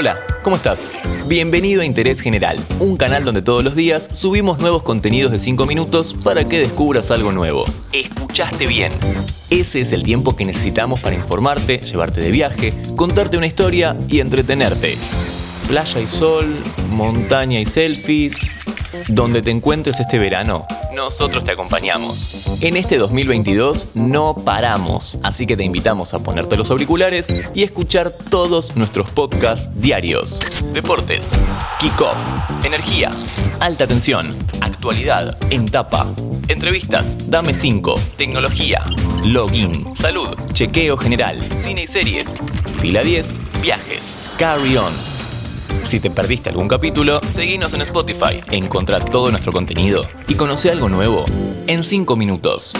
Hola, ¿cómo estás? Bienvenido a Interés General, un canal donde todos los días subimos nuevos contenidos de 5 minutos para que descubras algo nuevo. Escuchaste bien. Ese es el tiempo que necesitamos para informarte, llevarte de viaje, contarte una historia y entretenerte. Playa y sol, montaña y selfies. Donde te encuentres este verano, nosotros te acompañamos. En este 2022 no paramos, así que te invitamos a ponerte los auriculares y escuchar todos nuestros podcasts diarios. Deportes, kickoff, energía, alta tensión, actualidad, en tapa, entrevistas, dame 5, tecnología, login, salud, chequeo general, cine y series, fila 10, viajes, carry on. Si te perdiste algún capítulo, seguinos en Spotify, encontrá todo nuestro contenido y conoce algo nuevo en 5 minutos.